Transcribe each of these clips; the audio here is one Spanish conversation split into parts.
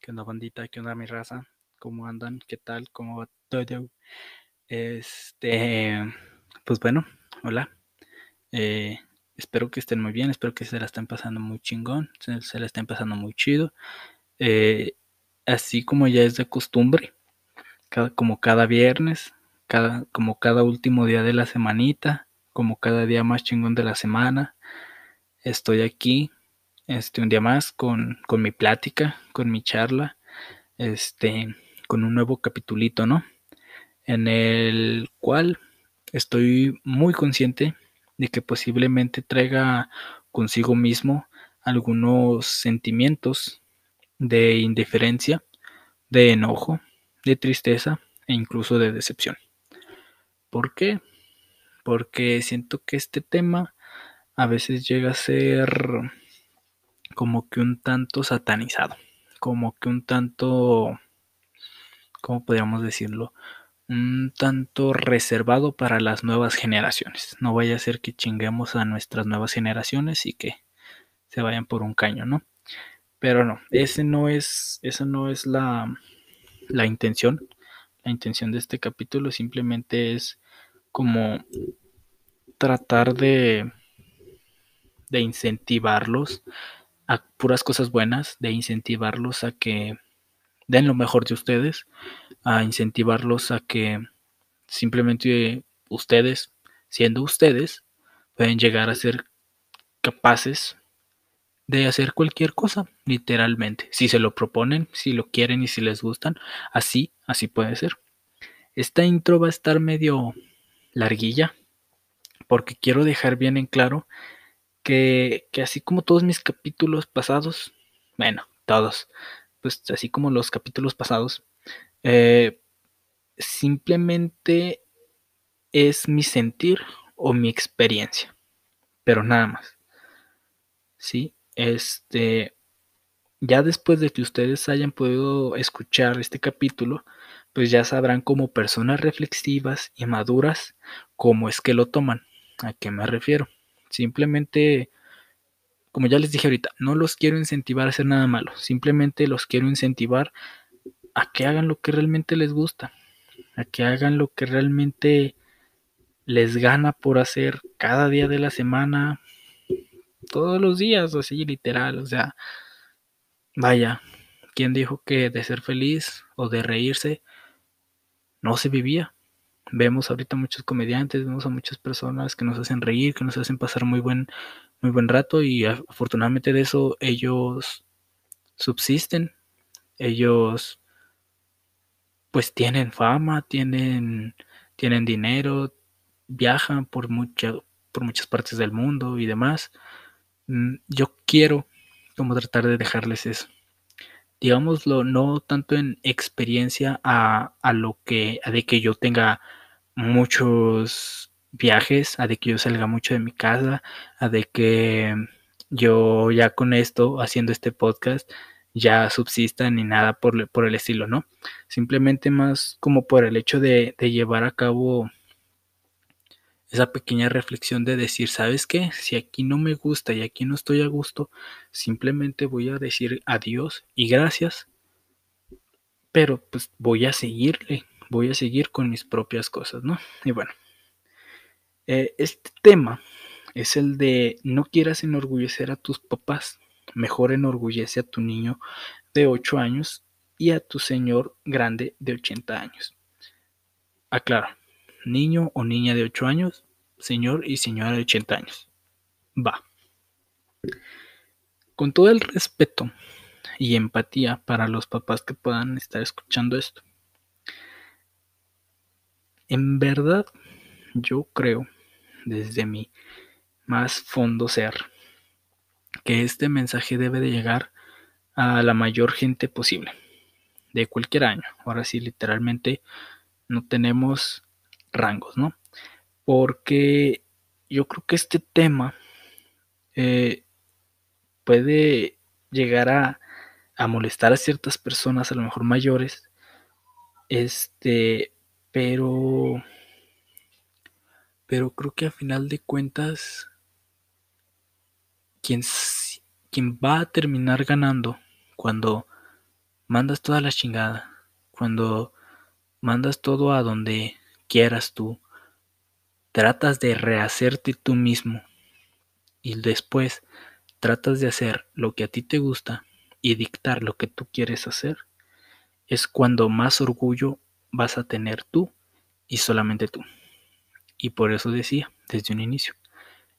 ¿Qué onda, bandita? ¿Qué onda, mi raza? ¿Cómo andan? ¿Qué tal? ¿Cómo va todo? Este, pues bueno, hola. Eh, espero que estén muy bien, espero que se la estén pasando muy chingón, se, la estén pasando muy chido. Eh, así como ya es de costumbre, como cada viernes, cada, como cada último día de la semanita, como cada día más chingón de la semana, estoy aquí este, un día más con, con mi plática, con mi charla, este, con un nuevo capitulito, ¿no? En el cual estoy muy consciente de que posiblemente traiga consigo mismo algunos sentimientos de indiferencia, de enojo, de tristeza e incluso de decepción. ¿Por qué? Porque siento que este tema a veces llega a ser como que un tanto satanizado, como que un tanto, ¿cómo podríamos decirlo? Un tanto reservado para las nuevas generaciones. No vaya a ser que chinguemos a nuestras nuevas generaciones y que se vayan por un caño, ¿no? Pero no, ese no es, esa no es la, la intención. La intención de este capítulo simplemente es como tratar de, de incentivarlos a puras cosas buenas, de incentivarlos a que den lo mejor de ustedes, a incentivarlos a que simplemente ustedes, siendo ustedes, pueden llegar a ser capaces de hacer cualquier cosa, literalmente. Si se lo proponen, si lo quieren y si les gustan, así, así puede ser. Esta intro va a estar medio larguilla, porque quiero dejar bien en claro que, así como todos mis capítulos pasados, bueno, todos, pues así como los capítulos pasados, eh, simplemente es mi sentir o mi experiencia, pero nada más. Sí, este, ya después de que ustedes hayan podido escuchar este capítulo, pues ya sabrán como personas reflexivas y maduras cómo es que lo toman. ¿A qué me refiero? Simplemente, como ya les dije ahorita, no los quiero incentivar a hacer nada malo. Simplemente los quiero incentivar a que hagan lo que realmente les gusta. A que hagan lo que realmente les gana por hacer cada día de la semana. Todos los días, así literal. O sea, vaya, ¿quién dijo que de ser feliz o de reírse no se vivía? Vemos ahorita muchos comediantes, vemos a muchas personas que nos hacen reír, que nos hacen pasar muy buen, muy buen rato y afortunadamente de eso ellos subsisten, ellos pues tienen fama, tienen, tienen dinero, viajan por, por muchas partes del mundo y demás. Mm, yo quiero como tratar de dejarles eso. Digámoslo, no tanto en experiencia a, a lo que, a de que yo tenga muchos viajes, a de que yo salga mucho de mi casa, a de que yo ya con esto, haciendo este podcast, ya subsista ni nada por, por el estilo, ¿no? Simplemente más como por el hecho de, de llevar a cabo esa pequeña reflexión de decir, ¿sabes qué? Si aquí no me gusta y aquí no estoy a gusto, simplemente voy a decir adiós y gracias, pero pues voy a seguirle, voy a seguir con mis propias cosas, ¿no? Y bueno, eh, este tema es el de no quieras enorgullecer a tus papás, mejor enorgullece a tu niño de 8 años y a tu señor grande de 80 años. Aclaro, niño o niña de 8 años, señor y señora de 80 años. Va. Con todo el respeto y empatía para los papás que puedan estar escuchando esto. En verdad, yo creo, desde mi más fondo ser, que este mensaje debe de llegar a la mayor gente posible, de cualquier año. Ahora sí, literalmente no tenemos rangos, ¿no? Porque yo creo que este tema eh, puede llegar a, a molestar a ciertas personas, a lo mejor mayores, este, pero. Pero creo que a final de cuentas. Quien, quien va a terminar ganando cuando mandas toda la chingada, cuando mandas todo a donde quieras tú, tratas de rehacerte tú mismo y después tratas de hacer lo que a ti te gusta y dictar lo que tú quieres hacer, es cuando más orgullo vas a tener tú y solamente tú. Y por eso decía desde un inicio,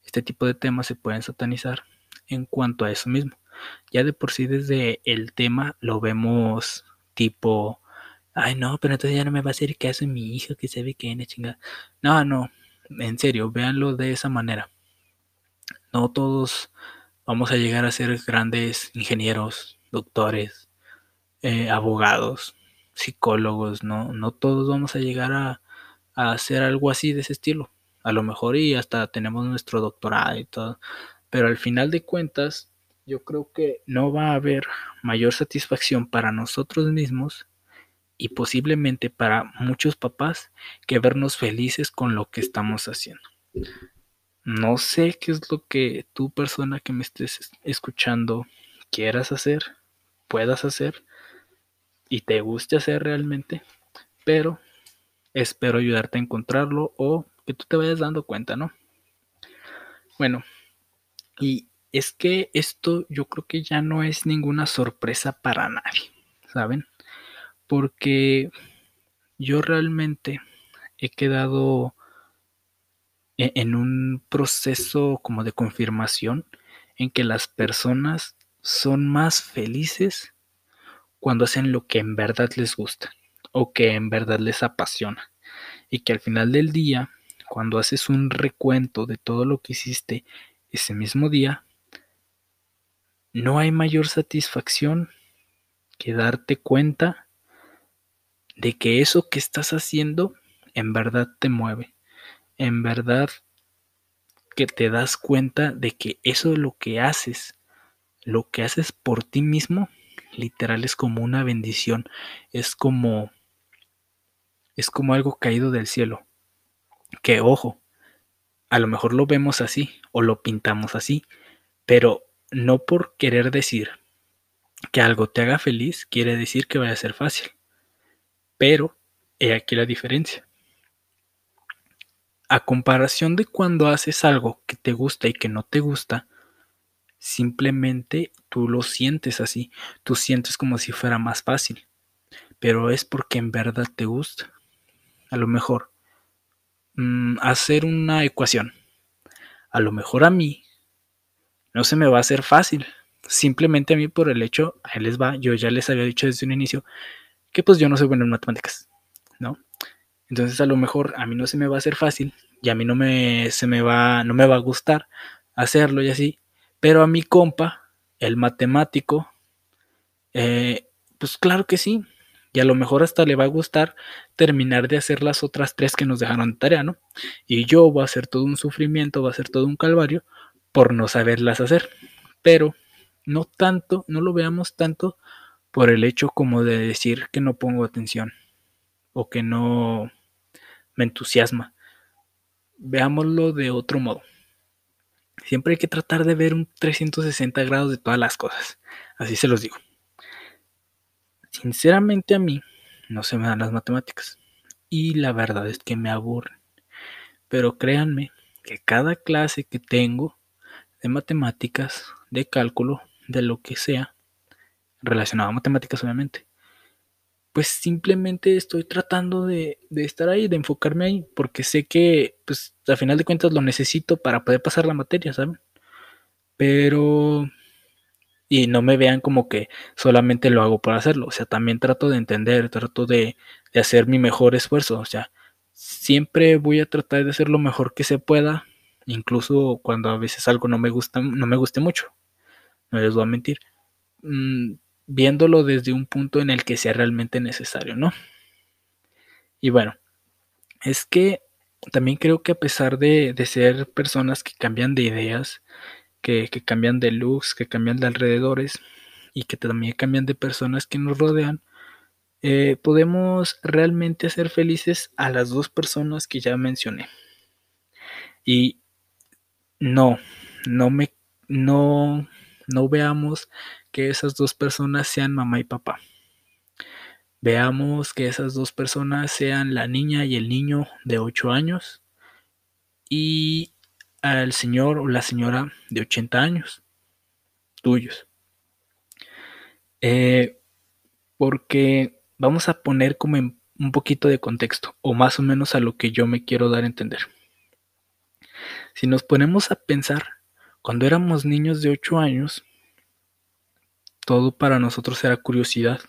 este tipo de temas se pueden satanizar en cuanto a eso mismo. Ya de por sí desde el tema lo vemos tipo, ay no, pero entonces ya no me va a hacer caso mi hijo que se ve que es chingada. No, no, en serio, véanlo de esa manera. No todos vamos a llegar a ser grandes ingenieros, doctores, eh, abogados, psicólogos, ¿no? No todos vamos a llegar a, a hacer algo así de ese estilo. A lo mejor y hasta tenemos nuestro doctorado y todo. Pero al final de cuentas, yo creo que no va a haber mayor satisfacción para nosotros mismos y posiblemente para muchos papás que vernos felices con lo que estamos haciendo. No sé qué es lo que tú persona que me estés escuchando quieras hacer, puedas hacer y te guste hacer realmente, pero espero ayudarte a encontrarlo o que tú te vayas dando cuenta, ¿no? Bueno, y es que esto yo creo que ya no es ninguna sorpresa para nadie, ¿saben? Porque yo realmente he quedado e-, en un proceso como de confirmación en que las personas son más felices cuando hacen lo que en verdad les gusta o que en verdad les apasiona y que al final del día cuando haces un recuento de todo lo que hiciste ese mismo día no hay mayor satisfacción que darte cuenta de que eso que estás haciendo en verdad te mueve, en verdad que te das cuenta de que eso lo que haces, lo que haces por ti mismo, literal es como una bendición, es como es como algo caído del cielo. Que ojo, a lo mejor lo vemos así o lo pintamos así, pero no por querer decir que algo te haga feliz quiere decir que vaya a ser fácil. Pero he aquí la diferencia. A comparación de cuando haces algo que te gusta y que no te gusta, simplemente tú lo sientes así, tú sientes como si fuera más fácil, pero es porque en verdad te gusta. A lo mejor mm, hacer una ecuación, a lo mejor a mí no se me va a hacer fácil. Simplemente a mí por el hecho, a él les va, yo ya les había dicho desde un inicio que pues yo no soy bueno en matemáticas, ¿no? Entonces a lo mejor a mí no se me va a hacer fácil y a mí no me, se me va, no me va a gustar hacerlo y así, pero a mi compa, el matemático, eh, pues claro que sí, y a lo mejor hasta le va a gustar terminar de hacer las otras tres que nos dejaron de tarea, ¿no? Y yo voy a hacer todo un sufrimiento, va a ser todo un calvario, por no saberlas hacer. Pero no tanto, no lo veamos tanto por el hecho como de decir que no pongo atención o que no me entusiasma. Veámoslo de otro modo. Siempre hay que tratar de ver un 360 grados de todas las cosas. Así se los digo. Sinceramente a mí no se me dan las matemáticas. Y la verdad es que me aburren. Pero créanme que cada clase que tengo de matemáticas, de cálculo, de lo que sea, relacionado a matemáticas obviamente, pues simplemente estoy tratando de, estar ahí, de enfocarme ahí, porque sé que, pues, a final de cuentas lo necesito para poder pasar la materia, ¿saben? Pero... Y no me vean como que solamente lo hago por hacerlo, o sea, también trato de entender, trato de, de hacer mi mejor esfuerzo, o sea, siempre voy a tratar de hacer lo mejor que se pueda incluso cuando a veces algo no me gusta, no me guste mucho, no les voy a mentir, mm, viéndolo desde un punto en el que sea realmente necesario, ¿no? Y bueno, es que también creo que a pesar de, ser personas que cambian de ideas, que, cambian de looks, que cambian de alrededores y que también cambian de personas que nos rodean, eh, podemos realmente hacer felices a las dos personas que ya mencioné. Y no, no me, no, no veamos que esas dos personas sean mamá y papá. Veamos que esas dos personas sean la niña y el niño de 8 años y al señor o la señora de 80 años, tuyos. Eh, porque vamos a poner como en un poquito de contexto, o más o menos a lo que yo me quiero dar a entender. Si nos ponemos a pensar, cuando éramos niños de 8 años, todo para nosotros era curiosidad.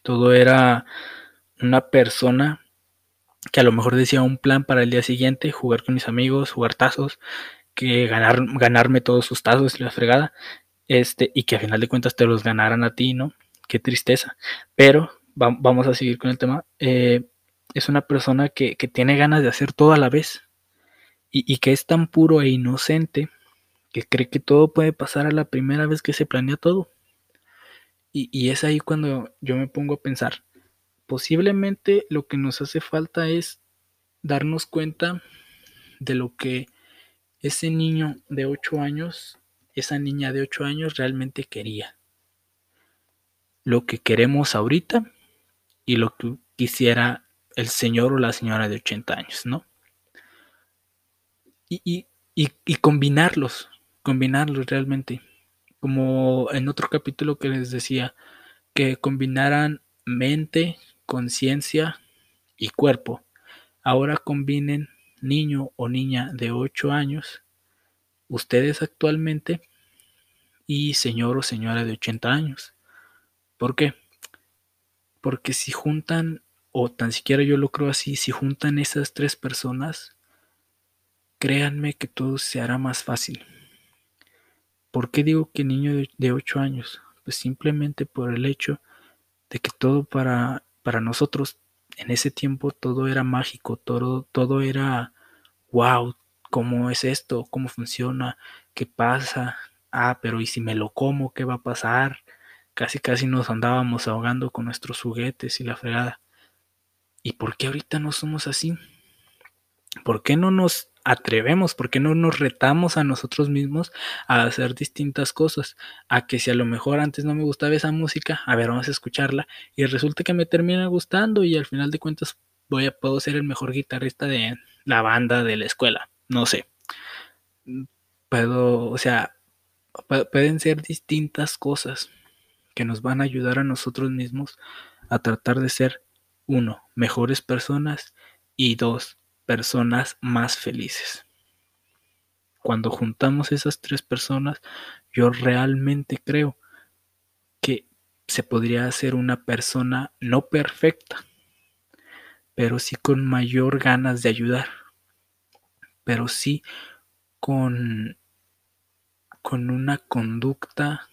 Todo era una persona que a lo mejor decía un plan para el día siguiente, jugar con mis amigos, jugar tazos, que ganar, ganarme todos sus tazos y la fregada, este, y que a final de cuentas te los ganaran a ti, ¿no? Qué tristeza. Pero vamos a seguir con el tema. Eh, es una persona que, tiene ganas de hacer todo a la vez y, que es tan puro e inocente que cree que todo puede pasar a la primera vez que se planea todo. Y, y es ahí cuando yo me pongo a pensar, posiblemente lo que nos hace falta es darnos cuenta de lo que ese niño de 8 años, esa niña de 8 años realmente quería. Lo que queremos ahorita y lo que quisiera el señor o la señora de 80 años, ¿no? Y, y combinarlos, combinarlos realmente. Como en otro capítulo que les decía, que combinaran mente, conciencia y cuerpo. Ahora combinen niño o niña de 8 años, ustedes actualmente, y señor o señora de 80 años. ¿Por qué? Porque si juntan, o tan siquiera yo lo creo así, si juntan esas tres personas, créanme que todo se hará más fácil. ¿Por qué digo que niño de 8 años? Pues simplemente por el hecho de que todo para para nosotros en ese tiempo todo era mágico, todo, todo era wow, ¿cómo es esto? ¿Cómo funciona? ¿Qué pasa? Ah, pero ¿y si me lo como? ¿Qué va a pasar? Casi casi nos andábamos ahogando con nuestros juguetes y la fregada. ¿Y por qué ahorita no somos así? ¿Por qué no nos atrevemos, por qué no nos retamos a nosotros mismos a hacer distintas cosas, a que si a lo mejor antes no me gustaba esa música, a ver, vamos a escucharla y resulta que me termina gustando y al final de cuentas voy a puedo ser el mejor guitarrista de la banda de la escuela, no sé. Puedo, o sea, pueden ser distintas cosas que nos van a ayudar a nosotros mismos a tratar de ser uno, mejores personas y dos, personas más felices. Cuando juntamos esas tres personas, yo realmente creo que se podría hacer una persona no perfecta, pero sí con mayor ganas de ayudar, pero sí con, con una conducta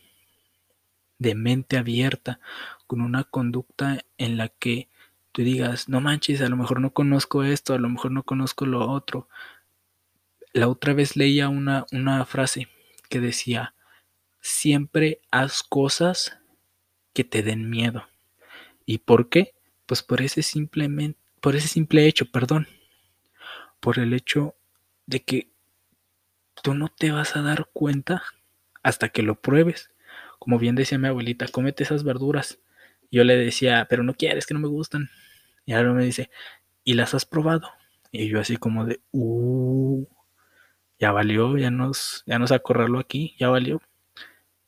de mente abierta, con una conducta en la que tú digas, no manches, a lo mejor no conozco esto, a lo mejor no conozco lo otro. La otra vez leía una, una frase que decía, siempre haz cosas que te den miedo. ¿Y por qué? Pues por ese simplemente, por ese simple hecho, perdón. Por el hecho de que tú no te vas a dar cuenta hasta que lo pruebes. Como bien decía mi abuelita, cómete esas verduras. Yo le decía, pero no quieres, que no me gustan. Y ahora me dice, ¿y las has probado? Y yo así como de, uh, ya valió, ya nos, ya nos acorraló aquí, ya valió.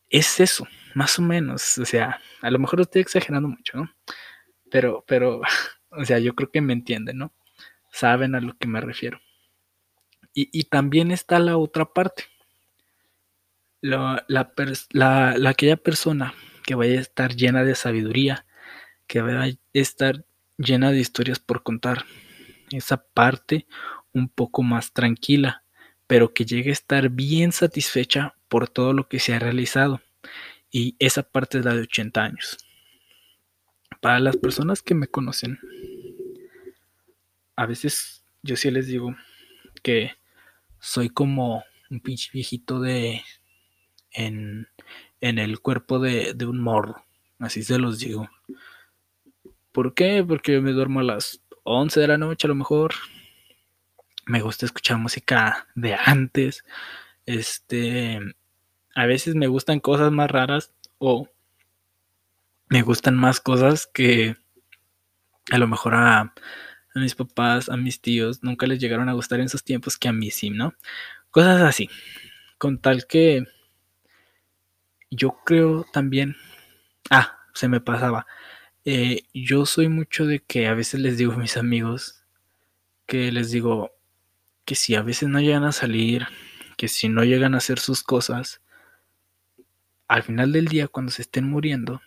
Es eso, más o menos. O sea, a lo mejor estoy exagerando mucho, ¿no? Pero, pero, o sea, yo creo que me entienden, ¿no? Saben a lo que me refiero. Y, y también está la otra parte. La, la, la, aquella persona que vaya a estar llena de sabiduría, que vaya a estar llena de historias por contar. Esa parte un poco más tranquila, pero que llegue a estar bien satisfecha por todo lo que se ha realizado. Y esa parte es la de 80 años. Para las personas que me conocen, a veces yo sí les digo que soy como un pinche viejito de en, en el cuerpo de, de un morro. Así se los digo. ¿Por qué? Porque me duermo a las 11 de la noche a lo mejor. Me gusta escuchar música de antes. Este, a veces me gustan cosas más raras o me gustan más cosas que a lo mejor a, a mis papás, a mis tíos, nunca les llegaron a gustar en esos tiempos que a mí sí, ¿no? Cosas así. Con tal que yo creo también... Ah, se me pasaba. Eh, yo soy mucho de que a veces les digo a mis amigos que les digo que si a veces no llegan a salir, que si no llegan a hacer sus cosas, al final del día cuando se estén muriendo,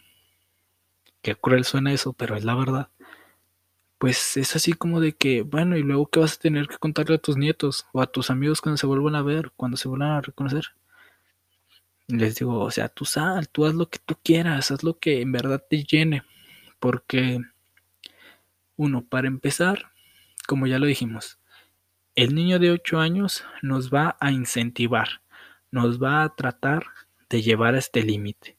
que cruel suena eso, pero es la verdad, pues es así como de que, bueno, y luego que vas a tener que contarle a tus nietos o a tus amigos cuando se vuelvan a ver, cuando se vuelvan a reconocer. Les digo, o sea, tú sal, tú haz lo que tú quieras, haz lo que en verdad te llene, porque uno, para empezar, como ya lo dijimos, el niño de 8 años nos va a incentivar, nos va a tratar de llevar a este límite.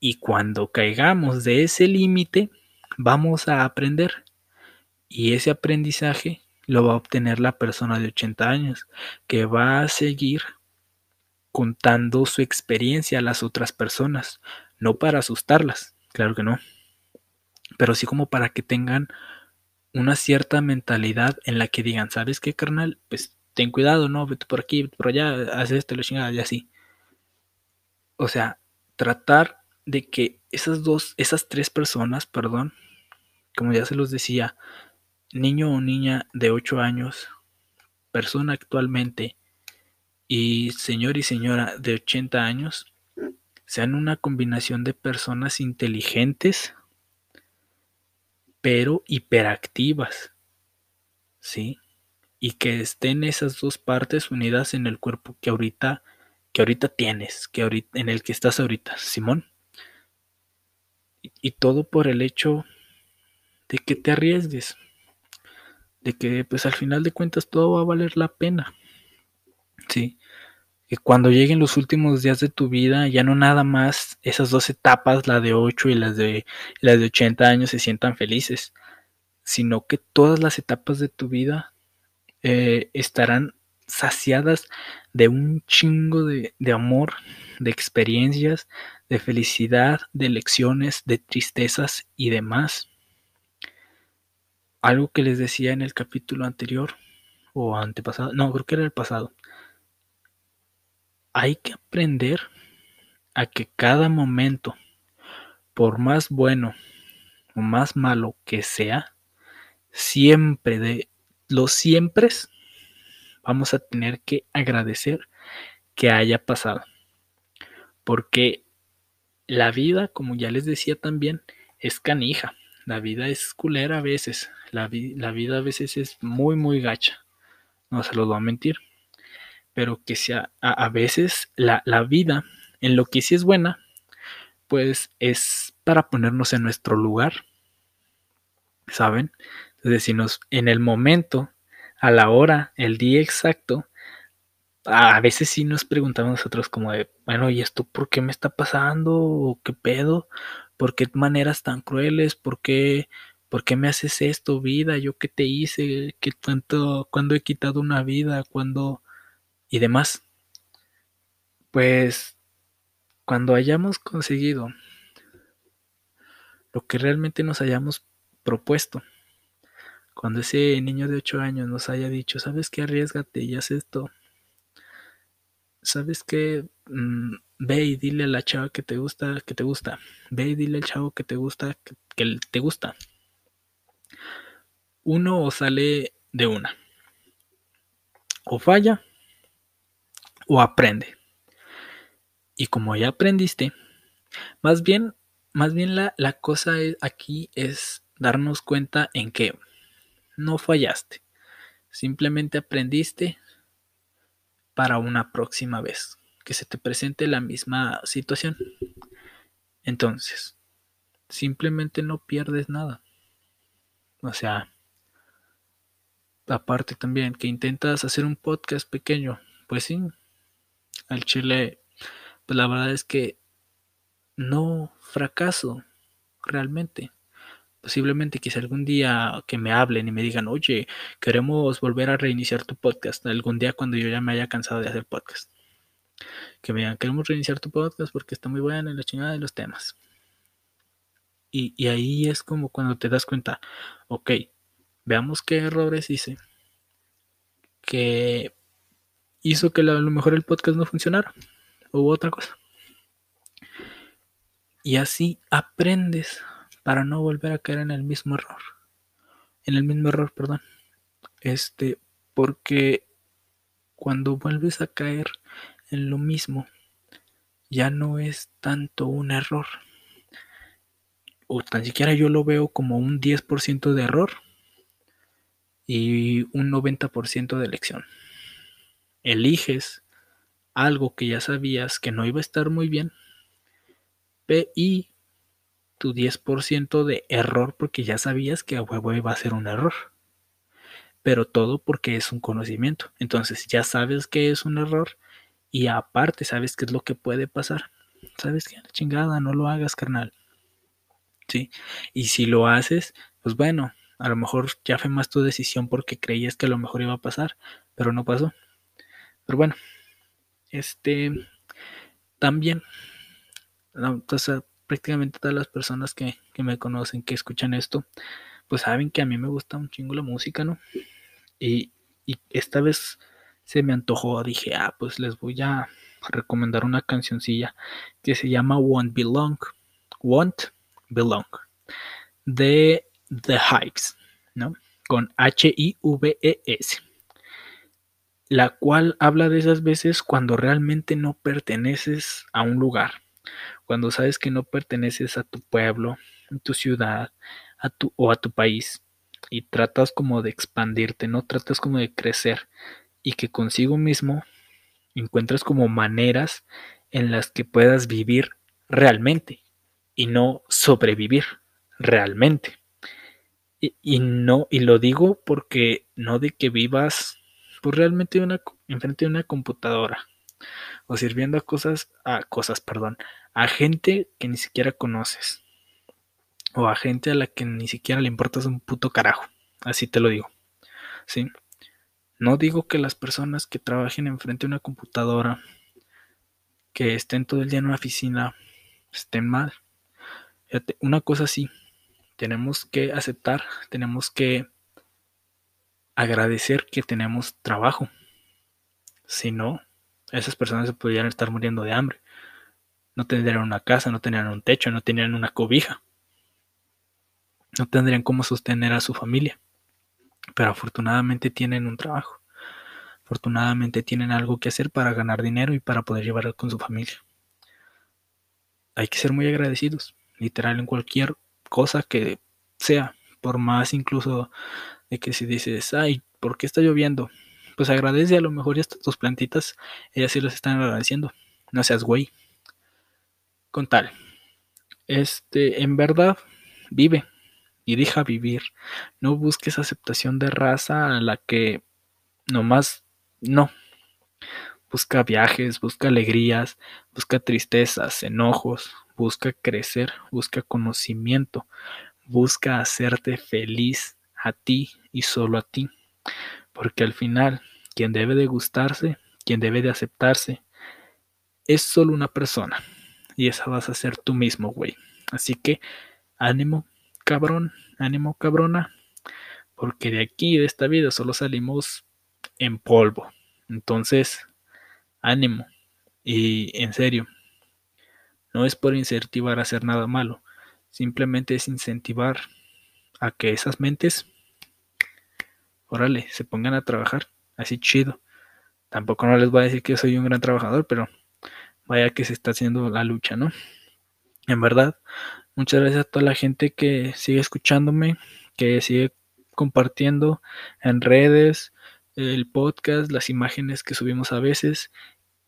Y cuando caigamos de ese límite, vamos a aprender. Y ese aprendizaje lo va a obtener la persona de 80 años, que va a seguir contando su experiencia a las otras personas, no para asustarlas, claro que no, pero sí como para que tengan una cierta mentalidad en la que digan, ¿sabes qué, carnal? Pues ten cuidado, ¿no? Vete por aquí, vete por allá, haz esto, lo chingada, y así. O sea, tratar de que esas dos, esas tres personas, perdón, como ya se los decía, niño o niña de 8 años, persona actualmente y señor y señora de 80 años, sean una combinación de personas inteligentes, pero hiperactivas, ¿sí? Y que estén esas dos partes unidas en el cuerpo que ahorita, que ahorita tienes, que ahorita, en el que estás ahorita, Simón. Y, y todo por el hecho de que te arriesgues, de que pues al final de cuentas todo va a valer la pena, ¿sí? Que cuando lleguen los últimos días de tu vida, ya no nada más esas dos etapas, la de 8 y las de, las de 80 años, se sientan felices, sino que todas las etapas de tu vida eh, estarán saciadas de un chingo de, de amor, de experiencias, de felicidad, de lecciones, de tristezas y demás. Algo que les decía en el capítulo anterior o antepasado, no, creo que era el pasado hay que aprender a que cada momento, por más bueno o más malo que sea, siempre de los siempre vamos a tener que agradecer que haya pasado. Porque la vida, como ya les decía también, es canija. La vida es culera a veces. La, vi la vida a veces es muy, muy gacha. No se los voy a mentir pero que sea a, veces la, la, vida en lo que sí es buena, pues es para ponernos en nuestro lugar, ¿saben? Entonces, si nos en el momento, a la hora, el día exacto, a veces sí nos preguntamos nosotros como de, bueno, ¿y esto por qué me está pasando? ¿O qué pedo? ¿Por qué maneras tan crueles? ¿Por qué, ¿Por qué me haces esto, vida? ¿Yo qué te hice? ¿Qué tanto? ¿Cuándo he quitado una vida? ¿Cuándo? Y demás. Pues cuando hayamos conseguido lo que realmente nos hayamos propuesto, cuando ese niño de 8 años nos haya dicho, ¿sabes qué? Arriesgate y haz esto. ¿Sabes qué? Mm, ve y dile a la chava que te gusta, que te gusta. Ve y dile al chavo que te gusta, que, que te gusta. Uno o sale de una. O falla o aprende. Y como ya aprendiste, más bien, más bien la, la cosa aquí es darnos cuenta en que no fallaste. Simplemente aprendiste para una próxima vez que se te presente la misma situación. Entonces, simplemente no pierdes nada. O sea, aparte también que intentas hacer un podcast pequeño, pues sí, al chile, pues la verdad es que no fracaso realmente. Posiblemente quizá algún día que me hablen y me digan, oye, queremos volver a reiniciar tu podcast. Algún día cuando yo ya me haya cansado de hacer podcast. Que me digan, queremos reiniciar tu podcast porque está muy bueno en la chingada de los temas. Y, ahí es como cuando te das cuenta, ok, veamos qué errores hice que hizo que a lo mejor el podcast no funcionara o otra cosa. Y así aprendes para no volver a caer en el mismo error. En el mismo error, perdón. Este, porque cuando vuelves a caer en lo mismo, ya no es tanto un error, o tan siquiera yo lo veo como un 10% de error y un 90% de elección. Eliges algo que ya sabías que no iba a estar muy bien y tu 10% de error porque ya sabías que a huevo iba a ser un error. Pero todo porque es un conocimiento. Entonces ya sabes que es un error y aparte sabes qué es lo que puede pasar. Sabes que la chingada, no lo hagas, carnal. Y si lo haces, pues bueno, a lo mejor ya fue más tu decisión porque creías que a lo mejor iba a pasar, pero no pasó. Pero bueno, este también, entonces, prácticamente todas las personas que, me conocen, que escuchan esto, pues saben que a mí me gusta un chingo la música, ¿no? Y, y esta vez se me antojó, dije, ah, pues les voy a recomendar una cancioncilla que se llama Won't Belong. Won't Belong de The Hives, ¿no? Con H-I-V-E-S. La cual habla de esas veces cuando realmente no perteneces a un lugar, cuando sabes que no perteneces a tu pueblo, a tu ciudad, a tu, o a tu país, y tratas como de expandirte, no tratas como de crecer, y que consigo mismo encuentras como maneras en las que puedas vivir realmente y no sobrevivir realmente. Y, no, y lo digo porque no de que vivas pues realmente una, enfrente de una computadora o sirviendo a cosas, a cosas, perdón, a gente que ni siquiera conoces o a gente a la que ni siquiera le importas un puto carajo. Así te lo digo. ¿Sí? No digo que las personas que trabajen enfrente de una computadora, que estén todo el día en una oficina, estén mal una cosa así, tenemos que aceptar, tenemos que agradecer que tenemos trabajo. Si no, esas personas se podrían estar muriendo de hambre. No tendrían una casa, no tendrían un techo, no tendrían una cobija. No tendrían cómo sostener a su familia. Pero afortunadamente tienen un trabajo. Afortunadamente tienen algo que hacer para ganar dinero y para poder llevar con su familia. Hay que ser muy agradecidos literal en cualquier cosa que sea, por más incluso de que si dices, ay, ¿por qué está lloviendo? Pues agradece a lo mejor ya tus plantitas, ellas sí los están agradeciendo. No seas güey. Con tal. Este, en verdad, vive y deja vivir. No busques aceptación de raza a la que nomás no. Busca viajes, busca alegrías, busca tristezas, enojos, busca crecer, busca conocimiento, busca hacerte feliz a ti y solo a ti. Porque al final, quien debe de gustarse, quien debe de aceptarse, es solo una persona. Y esa vas a ser tú mismo, güey. Así que, ánimo, cabrón, ánimo, cabrona. Porque de aquí, de esta vida, solo salimos en polvo. Entonces, ánimo. Y en serio, no es por incentivar a hacer nada malo, simplemente es incentivar a que esas mentes, órale, se pongan a trabajar, así chido. Tampoco no les voy a decir que soy un gran trabajador, pero vaya que se está haciendo la lucha, ¿no? En verdad, muchas gracias a toda la gente que sigue escuchándome, que sigue compartiendo en redes el podcast, las imágenes que subimos a veces,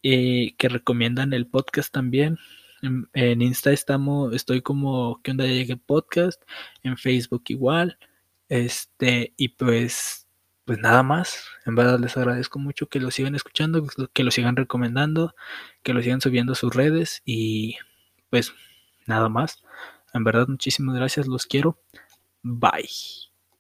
y que recomiendan el podcast también. En, Insta estamos, estoy como ¿Qué onda llegué podcast? En Facebook igual. Este, y pues, pues nada más. En verdad les agradezco mucho que lo sigan escuchando, que lo sigan recomendando, que lo sigan subiendo a sus redes. Y pues nada más. En verdad, muchísimas gracias, los quiero. Bye.